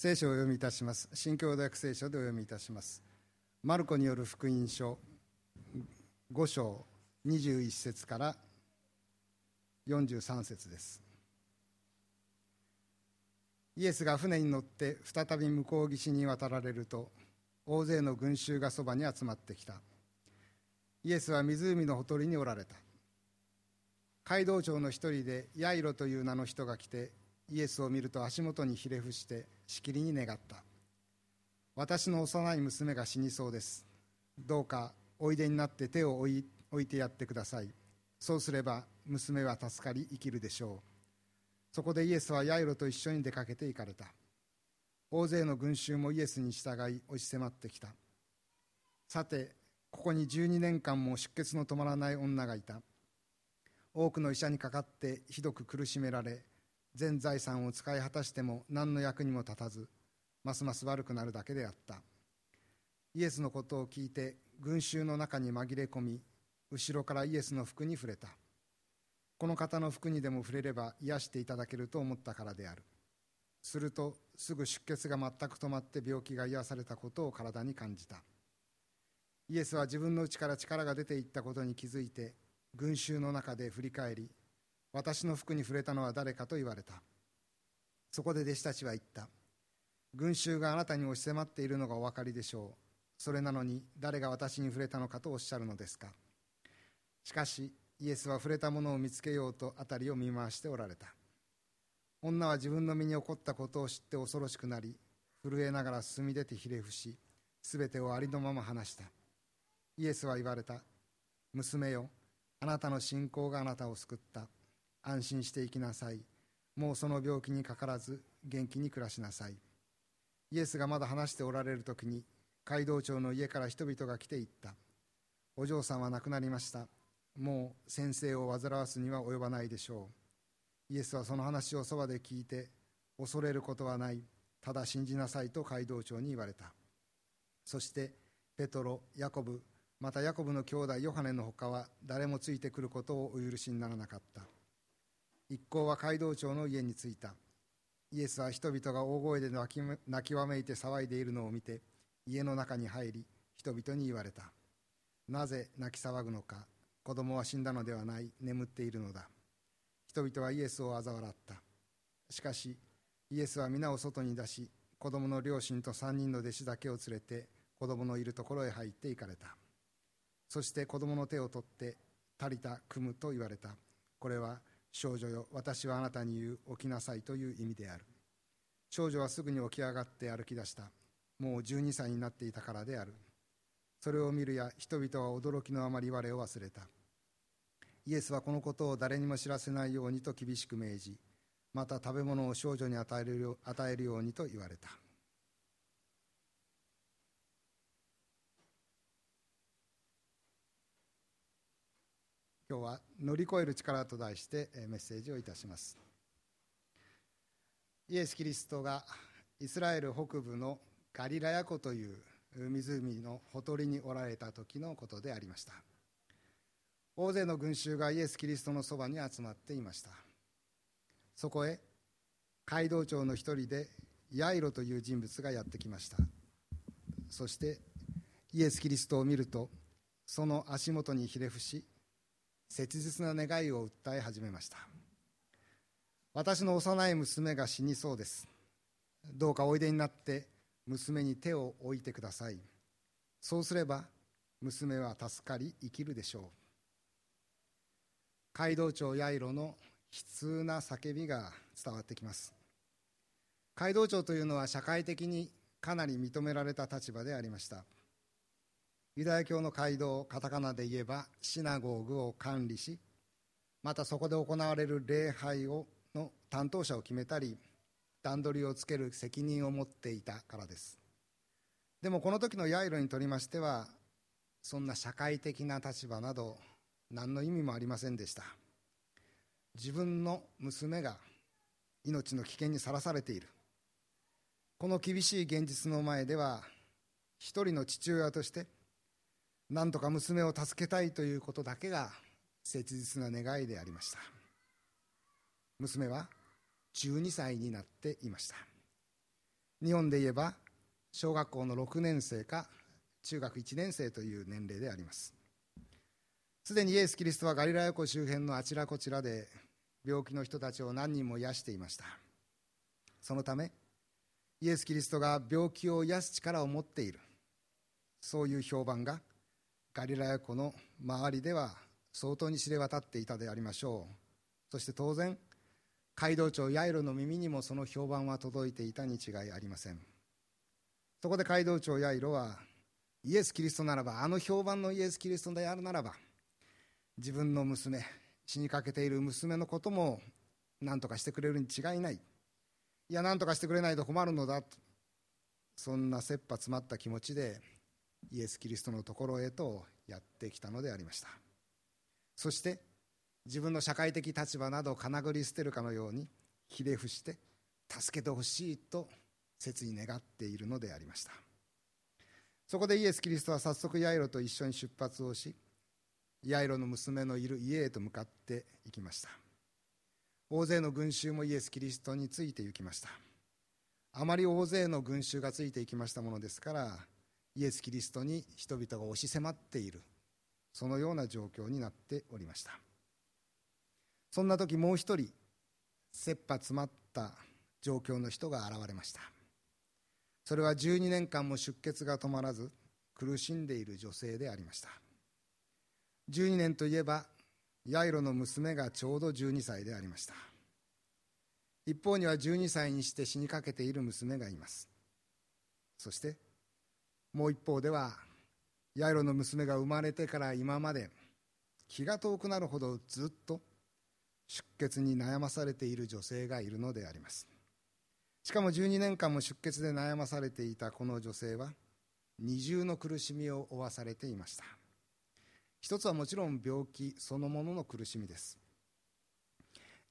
聖書をお読みいたします。新共同訳聖書でお読みいたします。マルコによる福音書5章21節から43節です。イエスが船に乗って再び向こう岸に渡られると大勢の群衆がそばに集まってきた。イエスは湖のほとりにおられた。街道長の一人でヤイロという名の人が来てイエスを見ると足元にひれ伏してしきりに願った。私の幼い娘が死にそうです。どうかおいでになって手を置いてやってください。そうすれば娘は助かり生きるでしょう。そこでイエスはヤイロと一緒に出かけて行かれた。大勢の群衆もイエスに従い押し迫ってきた。さてここに12年間も出血の止まらない女がいた。多くの医者にかかってひどく苦しめられ全財産を使い果たしても何の役にも立たずますます悪くなるだけであった。イエスのことを聞いて群衆の中に紛れ込み後ろからイエスの服に触れた。この方の服にでも触れれば癒していただけると思ったからである。するとすぐ出血が全く止まって病気が癒されたことを体に感じた。イエスは自分の内から力が出ていったことに気づいて群衆の中で振り返り私の服に触れたのは誰かと言われた。そこで弟子たちは言った。群衆があなたに押し迫っているのがお分かりでしょう。それなのに誰が私に触れたのかとおっしゃるのですか。しかしイエスは触れたものを見つけようと辺りを見回しておられた。女は自分の身に起こったことを知って恐ろしくなり震えながら進み出てひれ伏しすべてをありのまま話した。イエスは言われた。娘よあなたの信仰があなたを救った。安心して生きなさい。もうその病気にかからず元気に暮らしなさい。イエスがまだ話しておられる時に街道長の家から人々が来ていった。お嬢さんは亡くなりました。もう先生を煩わすには及ばないでしょう。イエスはその話をそばで聞いて恐れることはない。ただ信じなさいと街道長に言われた。そしてペトロヤコブまたヤコブの兄弟ヨハネのほかは誰もついてくることをお許しにならなかった。一行は街道長の家に着いた。イエスは人々が大声で泣き泣きわめいて騒いでいるのを見て家の中に入り人々に言われた。なぜ泣き騒ぐのか子供は死んだのではない眠っているのだ。人々はイエスを嘲笑った。しかしイエスは皆を外に出し子供の両親と3人の弟子だけを連れて子供のいるところへ入って行かれた。そして子供の手を取って「足りた組む」と言われた。これは少女よ私はあなたに言う起きなさいという意味である。少女はすぐに起き上がって歩き出した。もう12歳になっていたからである。それを見るや人々は驚きのあまり我を忘れた。イエスはこのことを誰にも知らせないようにと厳しく命じまた食べ物を少女に与える与えるようにと言われた。今日は乗り越える力と題してメッセージをいたします。イエス・キリストがイスラエル北部のガリラヤ湖という湖のほとりにおられた時のことでありました。大勢の群衆がイエス・キリストのそばに集まっていました。そこへ街道長の一人でヤイロという人物がやってきました。そしてイエス・キリストを見るとその足元にひれ伏し切実な願いを訴え始めました。私の幼い娘が死にそうです。どうかおいでになって娘に手を置いてください。そうすれば娘は助かり生きるでしょう。街道長ヤイロの悲痛な叫びが伝わってきます。街道長というのは社会的にかなり認められた立場でありました。ユダヤ教の街道カタカナで言えばシナゴーグを管理しまたそこで行われる礼拝をの担当者を決めたり段取りをつける責任を持っていたからです。でもこの時のヤイロにとりましてはそんな社会的な立場など何の意味もありませんでした。自分の娘が命の危険にさらされている。この厳しい現実の前では一人の父親として何とか娘を助けたいということだけが切実な願いでありました。娘は12歳になっていました。日本で言えば小学校の6年生か中学1年生という年齢であります。すでにイエス・キリストはガリラヤ湖周辺のあちらこちらで病気の人たちを何人も癒していました。そのためイエス・キリストが病気を癒す力を持っている。そういう評判がガリラヤ湖の周りでは相当に知れ渡っていたでありましょう。そして当然街道長ヤイロの耳にもその評判は届いていたに違いありません。そこで街道長ヤイロはイエス・キリストならばあの評判のイエス・キリストであるならば自分の娘死にかけている娘のことも何とかしてくれるに違いない。いや何とかしてくれないと困るのだ。とそんな切羽詰まった気持ちでイエス・キリストのところへとやってきたのでありました。そして自分の社会的立場などをかなぐり捨てるかのようにひれ伏して助けてほしいと切に願っているのでありました。そこでイエス・キリストは早速ヤイロと一緒に出発をしヤイロの娘のいる家へと向かっていきました。大勢の群衆もイエス・キリストについて行きました。あまり大勢の群衆がついていきましたものですからイエス・キリストに人々が押し迫っている。そのような状況になっておりました。そんな時もう一人切羽詰まった状況の人が現れました。それは12年間も出血が止まらず苦しんでいる女性でありました。12年といえばヤイロの娘がちょうど12歳でありました。一方には12歳にして死にかけている娘がいます。そしてもう一方ではヤイロの娘が生まれてから今まで気が遠くなるほどずっと出血に悩まされている女性がいるのであります。しかも12年間も出血で悩まされていたこの女性は二重の苦しみを負わされていました。一つはもちろん病気そのものの苦しみです。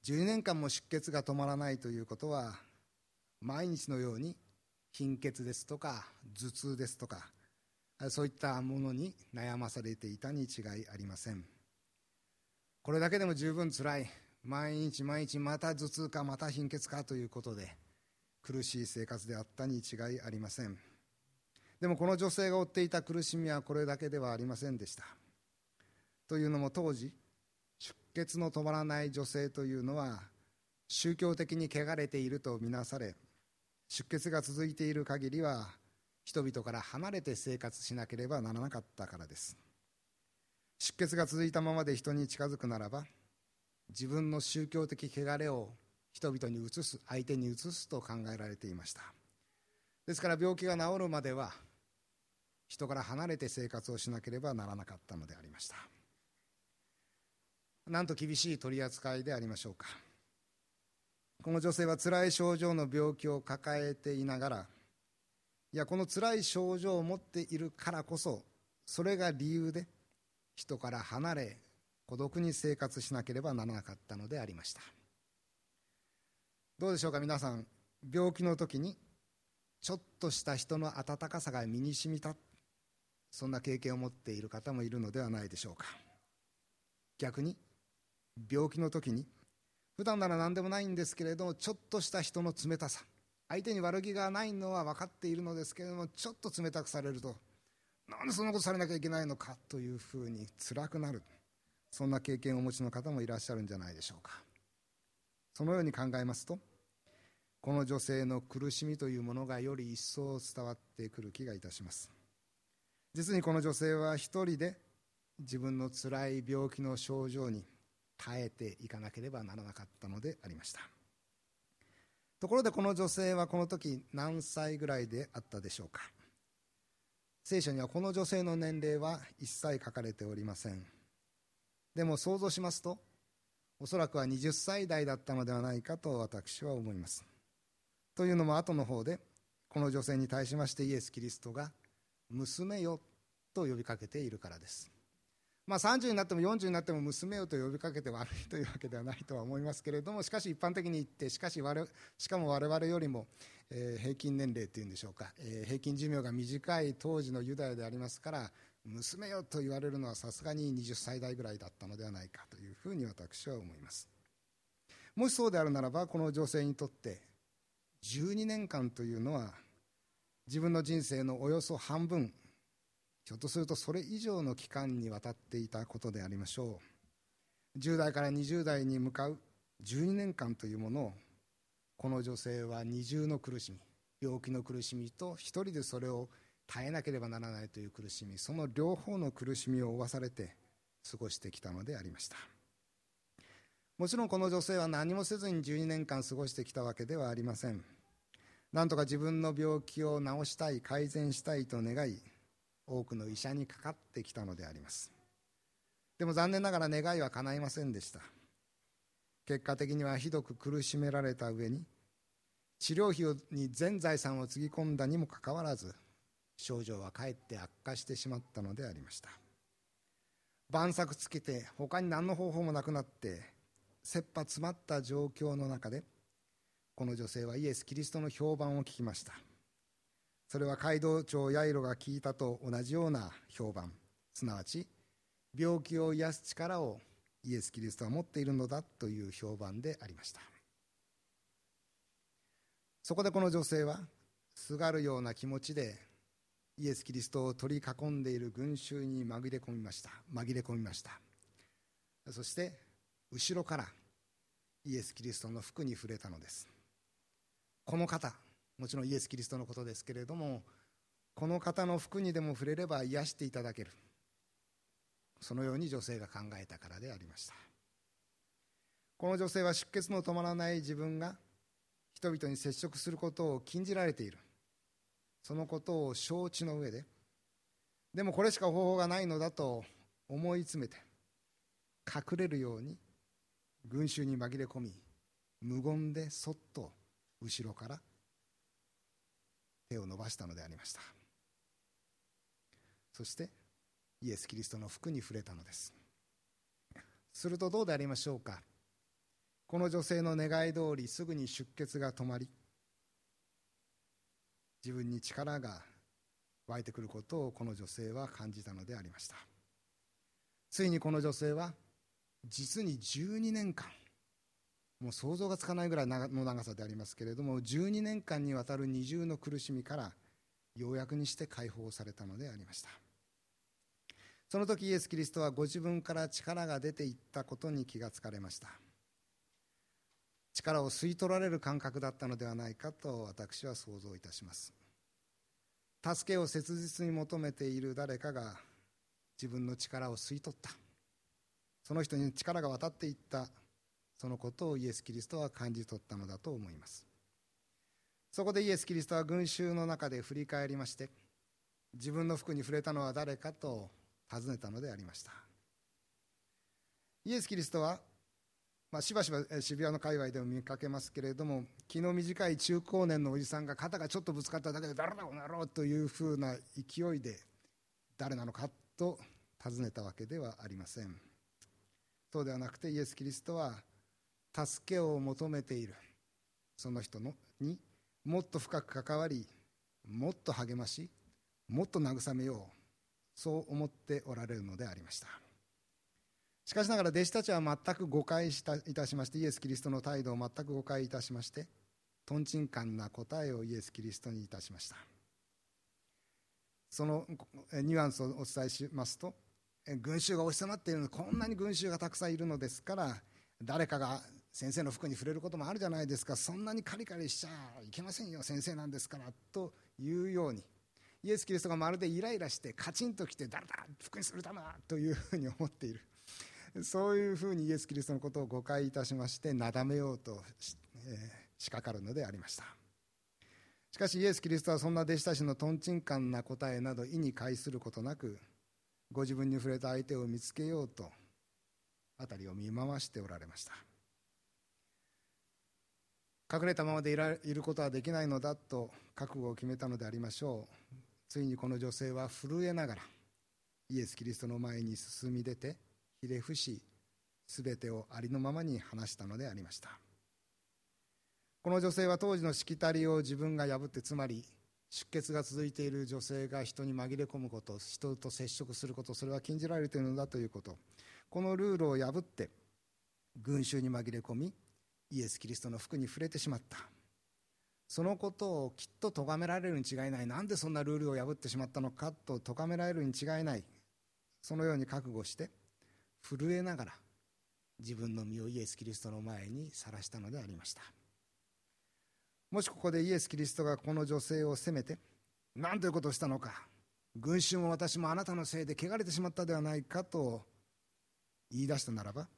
12年間も出血が止まらないということは毎日のように貧血ですとか頭痛ですとかそういったものに悩まされていたに違いありません。これだけでも十分つらい。毎日毎日また頭痛かまた貧血かということで苦しい生活であったに違いありません。でもこの女性が負っていた苦しみはこれだけではありませんでした。というのも当時出血の止まらない女性というのは宗教的に汚れているとみなされ出血が続いている限りは人々から離れて生活しなければならなかったからです。出血が続いたままで人に近づくならば自分の宗教的汚れを人々に移す相手に移すと考えられていました。ですから病気が治るまでは人から離れて生活をしなければならなかったのでありました。なんと厳しい取り扱いでありましょうか。この女性は辛い症状の病気を抱えていながらいやこの辛い症状を持っているからこそそれが理由で人から離れ孤独に生活しなければならなかったのでありました。どうでしょうか皆さん。病気の時にちょっとした人の温かさが身にしみたそんな経験を持っている方もいるのではないでしょうか。逆に病気の時に普段なら何でもないんですけれどもちょっとした人の冷たさ。相手に悪気がないのは分かっているのですけれどもちょっと冷たくされるとなんでそんなことされなきゃいけないのかというふうに辛くなる。そんな経験をお持ちの方もいらっしゃるんじゃないでしょうか。そのように考えますとこの女性の苦しみというものがより一層伝わってくる気がいたします。実にこの女性は一人で自分のつらい病気の症状に耐えていかなければならなかったのでありました。ところでこの女性はこの時何歳ぐらいであったでしょうか。聖書にはこの女性の年齢は一切書かれておりません。でも想像しますとおそらくは20歳代だったのではないかと私は思います。というのも後の方でこの女性に対しましてイエス・キリストが娘よと呼びかけているからです。まあ、30になっても40になっても娘よと呼びかけて悪いというわけではないとは思いますけれどもしかし一般的に言ってしかし我しかも我々よりも、えー、平均年齢というんでしょうか、えー、平均寿命が短い当時のユダヤでありますから娘よと言われるのはさすがに20歳代ぐらいだったのではないかというふうに私は思います。もしそうであるならばこの女性にとって12年間というのは自分の人生のおよそ半分ひょっとするとそれ以上の期間にわたっていたことでありましょう。10代から20代に向かう12年間というものをこの女性は二重の苦しみ病気の苦しみと一人でそれを耐えなければならないという苦しみその両方の苦しみを負わされて過ごしてきたのでありました。もちろんこの女性は何もせずに12年間過ごしてきたわけではありません。なんとか自分の病気を治したい改善したいと願い多くの医者にかかってきたのであります。でも残念ながら願いは叶いませんでした。結果的にはひどく苦しめられた上に治療費に全財産をつぎ込んだにもかかわらず症状はかえって悪化してしまったのでありました。晩作つけて他に何の方法もなくなって切羽詰まった状況の中でこの女性はイエス・キリストの評判を聞きました。それは街道長ヤイロが聞いたと同じような評判。すなわち病気を癒す力をイエス・キリストは持っているのだという評判でありました。そこでこの女性はすがるような気持ちでイエス・キリストを取り囲んでいる群衆に紛れ込みました。紛れ込みました。そして後ろからイエス・キリストの服に触れたのです。この方もちろんイエス・キリストのことですけれどもこの方の服にでも触れれば癒していただける。そのように女性が考えたからでありました。この女性は出血の止まらない自分が人々に接触することを禁じられている。そのことを承知の上ででもこれしか方法がないのだと思い詰めて隠れるように群衆に紛れ込み無言でそっと後ろから手を伸ばしたのでありました。そしてイエス・キリストの服に触れたのです。するとどうでありましょうか。この女性の願い通りすぐに出血が止まり自分に力が湧いてくることをこの女性は感じたのでありました。ついにこの女性は実に12年間もう想像がつかないぐらいの長さでありますけれども12年間にわたる二重の苦しみからようやくにして解放されたのでありました。その時イエス・キリストはご自分から力が出ていったことに気がつかれました。力を吸い取られる感覚だったのではないかと私は想像いたします。助けを切実に求めている誰かが自分の力を吸い取った。その人に力が渡っていった。そのことをイエス・キリストは感じ取ったのだと思います。そこでイエス・キリストは群衆の中で振り返りまして自分の服に触れたのは誰かと尋ねたのでありました。イエス・キリストは、まあ、しばしば渋谷の界隈でも見かけますけれども気の短い中高年のおじさんが肩がちょっとぶつかっただけで誰だこの野郎というふうな勢いで誰なのかと尋ねたわけではありません。そうではなくてイエス・キリストは助けを求めている。その人のにもっと深く関わりもっと励ましもっと慰めよう。そう思っておられるのでありました。しかしながら弟子たちは全く誤解したいたしましてイエス・キリストの態度を全く誤解いたしましてとんちんかんな答えをイエス・キリストにいたしました。そのニュアンスをお伝えしますと群衆が押し迫っているのこんなに群衆がたくさんいるのですから誰かが先生の服に触れることもあるじゃないですか。そんなにカリカリしちゃいけませんよ。先生なんですからというように。イエス・キリストがまるでイライラしてカチンときて誰だ福にするためだというふうに思っている。そういうふうにイエス・キリストのことを誤解いたしましてなだめようとし,、えー、仕掛かるのでありました。しかしイエス・キリストはそんな弟子たちのとんちんかんな答えなど意に介することなくご自分に触れた相手を見つけようと辺りを見回しておられました。隠れたままでいらいることはできないのだと覚悟を決めたのでありましょう。ついにこの女性は震えながらイエス・キリストの前に進み出てひれ伏し全てをありのままに話したのでありました。この女性は当時のしきたりを自分が破ってつまり出血が続いている女性が人に紛れ込むこと人と接触することそれは禁じられているのだということ。このルールを破って群衆に紛れ込みイエス・キリストの服に触れてしまった。そのことをきっと咎められるに違いない。なんでそんなルールを破ってしまったのかと咎められるに違いない。そのように覚悟して震えながら自分の身をイエス・キリストの前にさらしたのでありました。もしここでイエス・キリストがこの女性を責めて何ということをしたのか。群衆も私もあなたのせいで汚れてしまったではないかと言い出したならば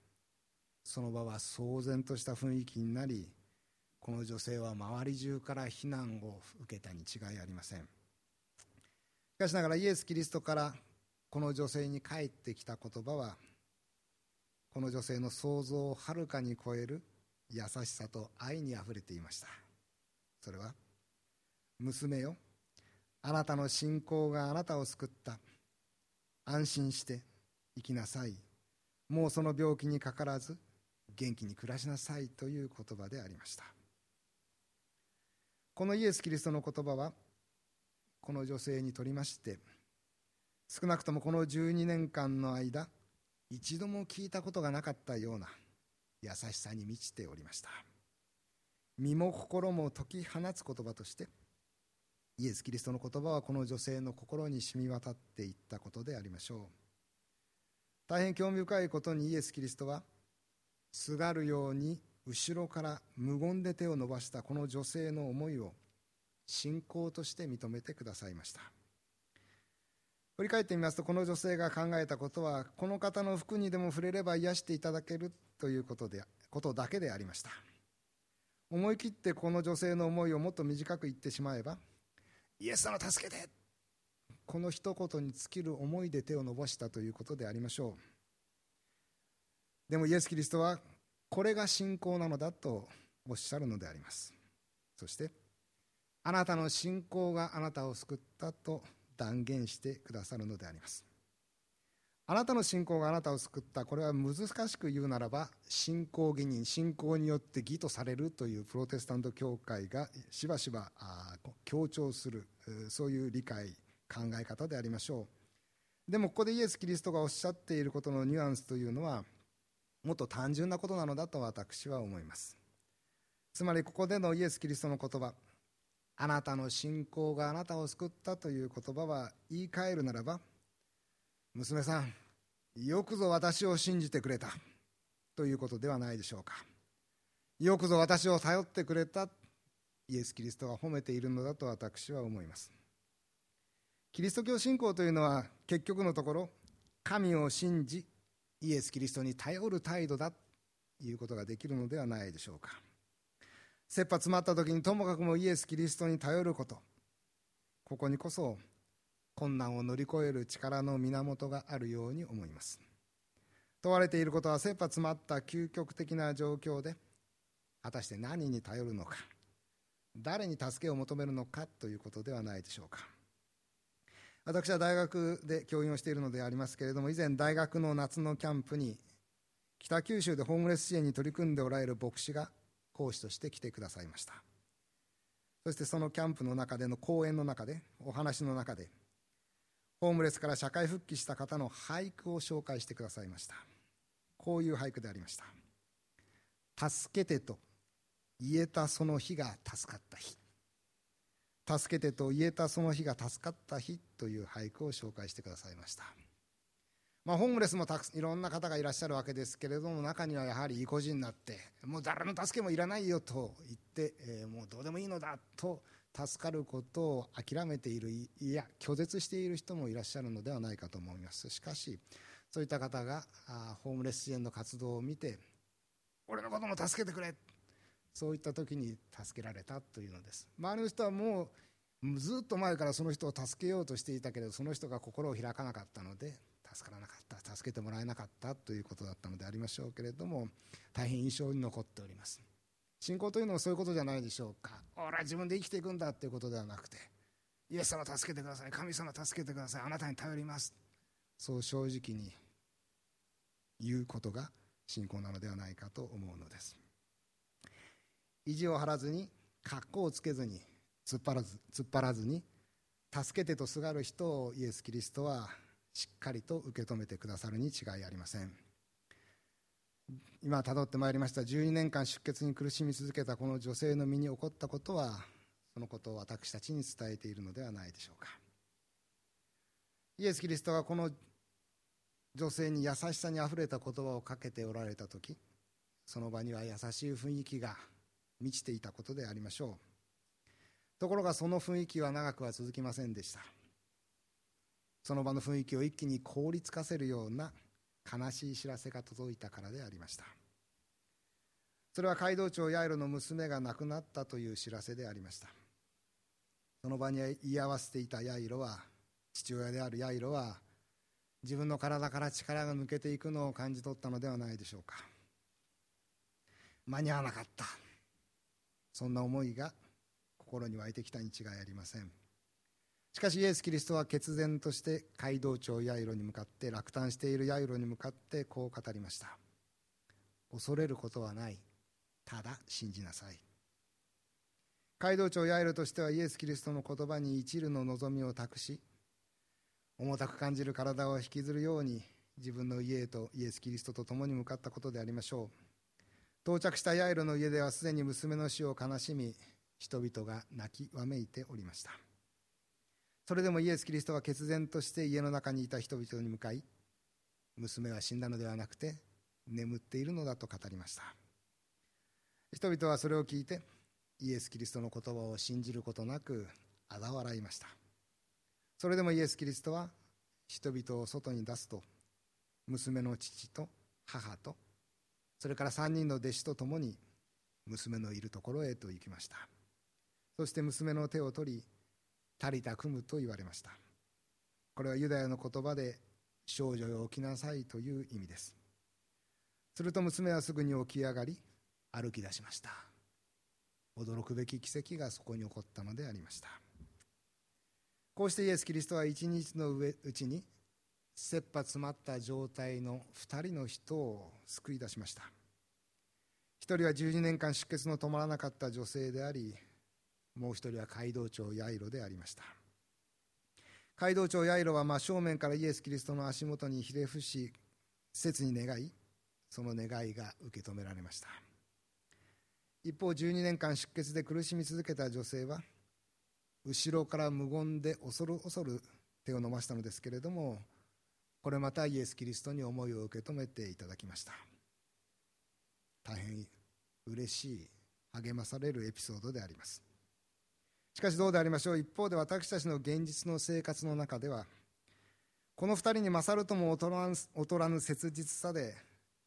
その場は騒然とした雰囲気になりこの女性は周り中から非難を受けたに違いありません。しかしながらイエス・キリストからこの女性に返ってきた言葉はこの女性の想像をはるかに超える優しさと愛にあふれていました。それは娘よあなたの信仰があなたを救った。安心して生きなさい。もうその病気にかからず元気に暮らしなさいという言葉でありました。このイエス・キリストの言葉はこの女性にとりまして少なくともこの12年間の間一度も聞いたことがなかったような優しさに満ちておりました。身も心も解き放つ言葉としてイエス・キリストの言葉はこの女性の心に染み渡っていったことでありましょう。大変興味深いことにイエス・キリストはすがるように後ろから無言で手を伸ばしたこの女性の思いを信仰として認めてくださいました。振り返ってみますとこの女性が考えたことはこの方の服にでも触れれば癒していただけるということでことだけでありました。思い切ってこの女性の思いをもっと短く言ってしまえばイエス様助けてこの一言に尽きる思いで手を伸ばしたということでありましょう。でもイエス・キリストはこれが信仰なのだとおっしゃるのであります。そしてあなたの信仰があなたを救ったと断言してくださるのであります。あなたの信仰があなたを救ったこれは難しく言うならば信仰義人信仰によって義とされるというプロテスタント教会がしばしば強調するそういう理解考え方でありましょう。でもここでイエス・キリストがおっしゃっていることのニュアンスというのはもっと単純なことなのだと私は思います。つまりここでのイエス・キリストの言葉あなたの信仰があなたを救ったという言葉は言い換えるならば娘さんよくぞ私を信じてくれたということではないでしょうかよくぞ私を頼ってくれたイエス・キリストが褒めているのだと私は思います。キリスト教信仰というのは結局のところ神を信じイエス・キリストに頼る態度だということができるのではないでしょうか。切羽詰まった時にともかくもイエス・キリストに頼ること。ここにこそ困難を乗り越える力の源があるように思います。問われていることは切羽詰まった究極的な状況で果たして何に頼るのか。誰に助けを求めるのかということではないでしょうか。私は大学で教員をしているのでありますけれども以前大学の夏のキャンプに北九州でホームレス支援に取り組んでおられる牧師が講師として来てくださいました。そしてそのキャンプの中での講演の中でお話の中でホームレスから社会復帰した方の俳句を紹介してくださいました。こういう俳句でありました。助けてと言えたその日が助かった日。助けてと言えたその日が助かった日という俳句を紹介してくださいました。まあ、ホームレスもたくいろんな方がいらっしゃるわけですけれども中にはやはり意固地になってもう誰の助けもいらないよと言って、えー、もうどうでもいいのだと助かることを諦めているいや拒絶している人もいらっしゃるのではないかと思います。しかしそういった方があホームレス支援の活動を見て俺のことも助けてくれそういった時に助けられたというのです。周りの人はもうずっと前からその人を助けようとしていたけれどその人が心を開かなかったので助からなかった助けてもらえなかったということだったのでありましょうけれども大変印象に残っております。信仰というのはそういうことじゃないでしょうか。俺は自分で生きていくんだということではなくてイエス様助けてください神様助けてくださいあなたに頼ります。そう正直に言うことが信仰なのではないかと思うのです。意地を張らずに格好をつけずに突っ張らず突っ張らずに助けてとすがる人をイエス・キリストはしっかりと受け止めてくださるに違いありません。今たどってまいりました12年間出血に苦しみ続けたこの女性の身に起こったことはそのことを私たちに伝えているのではないでしょうか。イエス・キリストがこの女性に優しさにあふれた言葉をかけておられた時その場には優しい雰囲気が満ちていたことでありましょう。ところがその雰囲気は長くは続きませんでした。その場の雰囲気を一気に凍りつかせるような悲しい知らせが届いたからでありました。それは街道長ヤイロの娘が亡くなったという知らせでありました。その場に居合わせていたヤイロは父親であるヤイロは自分の体から力が抜けていくのを感じ取ったのではないでしょうか。間に合わなかった。そんな思いが心に湧いてきたに違いありません。しかしイエス・キリストは決然として街道長ヤイロに向かって落胆しているヤイロに向かってこう語りました。恐れることはない。ただ信じなさい。街道長ヤイロとしてはイエス・キリストの言葉に一縷の望みを託し重たく感じる体を引きずるように自分の家へとイエス・キリストと共に向かったことでありましょう。到着したヤイロの家ではすでに娘の死を悲しみ人々が泣きわめいておりました。それでもイエス・キリストは決然として家の中にいた人々に向かい娘は死んだのではなくて眠っているのだと語りました。人々はそれを聞いてイエス・キリストの言葉を信じることなく嘲笑いました。それでもイエス・キリストは人々を外に出すと娘の父と母とそれから3人の弟子と共に娘のいるところへと行きました。そして娘の手を取りタリタ組むと言われました。これはユダヤの言葉で少女よ起きなさいという意味です。すると娘はすぐに起き上がり歩き出しました。驚くべき奇跡がそこに起こったのでありました。こうしてイエス・キリストは一日のうちに切羽詰まった状態の2人の人を救い出しました。1人は12年間出血の止まらなかった女性でありもう1人は街道長ヤイロでありました。街道長ヤイロは真正面からイエス・キリストの足元にひれ伏し切に願いその願いが受け止められました。一方12年間出血で苦しみ続けた女性は後ろから無言で恐る恐る手を伸ばしたのですけれどもこれまたイエス・キリストに思いを受け止めていただきました。大変嬉しい励まされるエピソードであります。しかしどうでありましょう。一方で私たちの現実の生活の中ではこの2人に勝るとも劣らぬ劣らぬ切実さで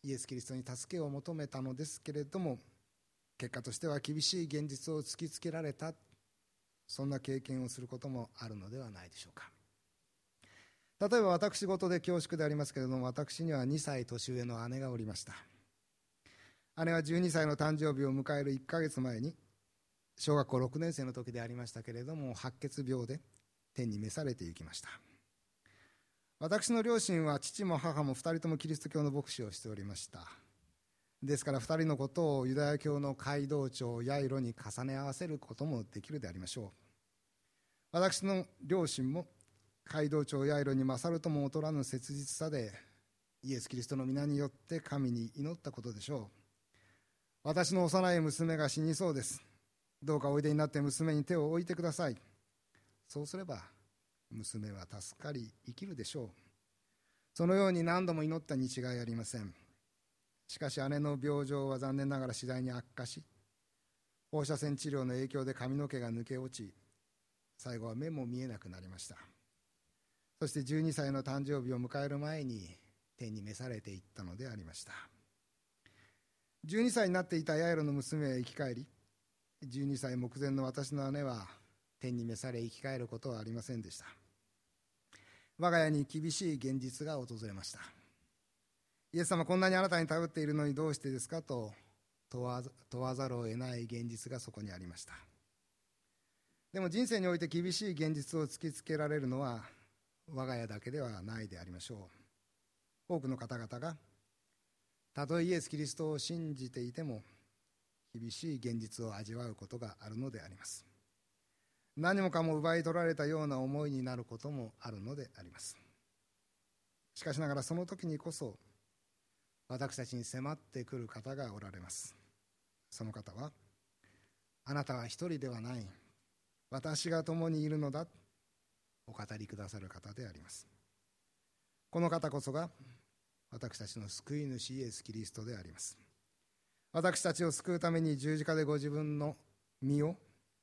イエス・キリストに助けを求めたのですけれども結果としては厳しい現実を突きつけられた。そんな経験をすることもあるのではないでしょうか。例えば私事で恐縮でありますけれども私には2歳年上の姉がおりました。姉は12歳の誕生日を迎える1ヶ月前に小学校6年生の時でありましたけれども白血病で天に召されていきました。私の両親は父も母も2人ともキリスト教の牧師をしておりました。ですから2人のことをユダヤ教の街道長ヤイロに重ね合わせることもできるでありましょう。私の両親も街道長ヤイロに勝るとも劣らぬ切実さでイエス・キリストの皆によって神に祈ったことでしょう。私の幼い娘が死にそうです。どうかおいでになって娘に手を置いてください。そうすれば娘は助かり生きるでしょう。そのように何度も祈ったに違いありません。しかし姉の病状は残念ながら次第に悪化し放射線治療の影響で髪の毛が抜け落ち最後は目も見えなくなりました。そして12歳の誕生日を迎える前に天に召されていったのでありました。12歳になっていたヤイロの娘は生き返り12歳目前の私の姉は天に召され生き返ることはありませんでした。我が家に厳しい現実が訪れました。イエス様こんなにあなたに頼っているのにどうしてですかと問わざるを得ない現実がそこにありました。でも人生において厳しい現実を突きつけられるのは我が家だけではないでありましょう。多くの方々がたとえイエス・キリストを信じていても厳しい現実を味わうことがあるのであります。何もかも奪い取られたような思いになることもあるのであります。しかしながらその時にこそ私たちに迫ってくる方がおられます。その方はあなたは一人ではない。私が共にいるのだ。お語りくださる方であります。この方こそが私たちの救い主イエス・キリストであります。私たちを救うために十字架でご自分の身を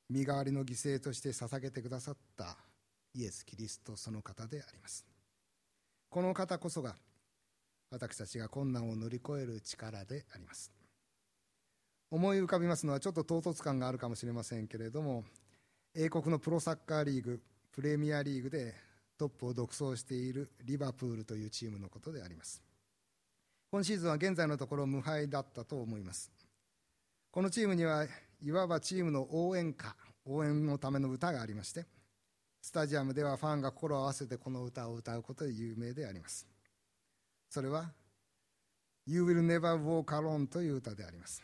身代わりの犠牲として捧げてくださったイエス・キリストその方であります。この方こそが私たちが困難を乗り越える力であります。思い浮かびますのはちょっと唐突感があるかもしれませんけれども英国のプロサッカーリーグプレミアリーグでトップを独走しているリバプールというチームのことであります。今シーズンは現在のところ無敗だったと思います。このチームにはいわばチームの応援歌応援のための歌がありましてスタジアムではファンが心を合わせてこの歌を歌うことで有名であります。それは「You will never walk alone」という歌であります。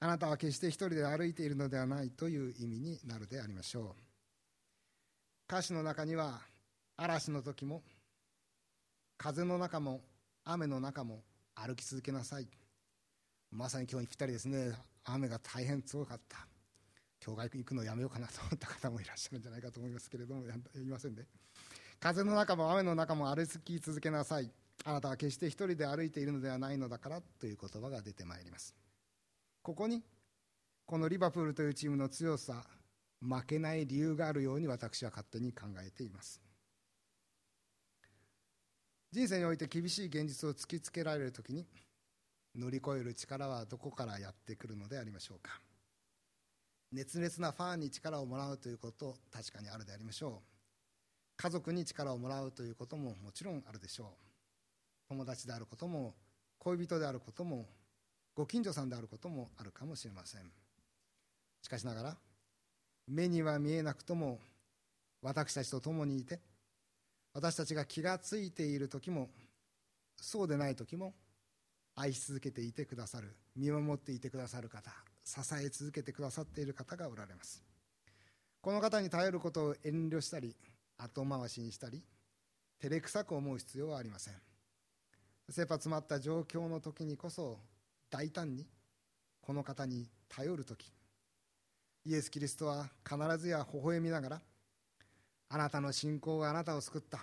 あなたは決して一人で歩いているのではないという意味になるでありましょう。歌詞の中には嵐の時も風の中も雨の中も歩き続けなさい。まさに今日にぴったりですね。雨が大変強かった。教会行くのやめようかなと思った方もいらっしゃるんじゃないかと思いますけれども言いませんね。風の中も雨の中も歩き続けなさい。あなたは決して一人で歩いているのではないのだからという言葉が出てまいります。ここにこのリバプールというチームの強さ負けない理由があるように私は勝手に考えています。人生において厳しい現実を突きつけられる時に乗り越える力はどこからやってくるのでありましょうか。熱烈なファンに力をもらうということ確かにあるでありましょう。家族に力をもらうということももちろんあるでしょう。友達であることも恋人であることもご近所さんであることもあるかもしれません。しかしながら目には見えなくとも私たちと共にいて私たちが気がついている時もそうでない時も愛し続けていてくださる見守っていてくださる方支え続けてくださっている方がおられます。この方に頼ることを遠慮したり後回しにしたり照れくさく思う必要はありません。切羽詰まった状況の時にこそ大胆にこの方に頼る時イエス・キリストは必ずや微笑みながらあなたの信仰があなたを救った。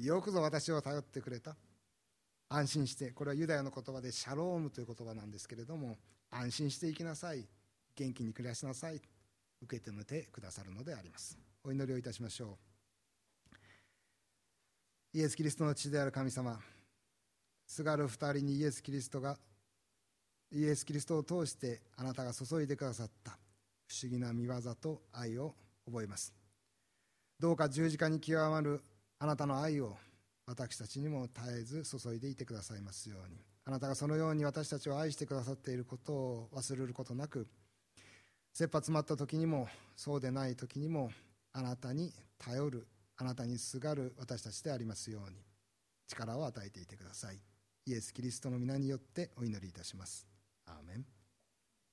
よくぞ私を頼ってくれた。安心してこれはユダヤの言葉でシャロームという言葉なんですけれども安心していきなさい。元気に暮らしなさい。受け止めてくださるのであります。お祈りをいたしましょう。イエス・キリストの父である神様すがる二人にイエス・キリストがイエス・キリストを通してあなたが注いでくださった。不思議な見業と愛を覚えます。どうか十字架に極まるあなたの愛を私たちにも絶えず注いでいてくださいますように。あなたがそのように私たちを愛してくださっていることを忘れることなく切羽詰まった時にもそうでない時にもあなたに頼るあなたにすがる私たちでありますように。力を与えていてください。イエス・キリストの皆によってお祈りいたします。アーメン。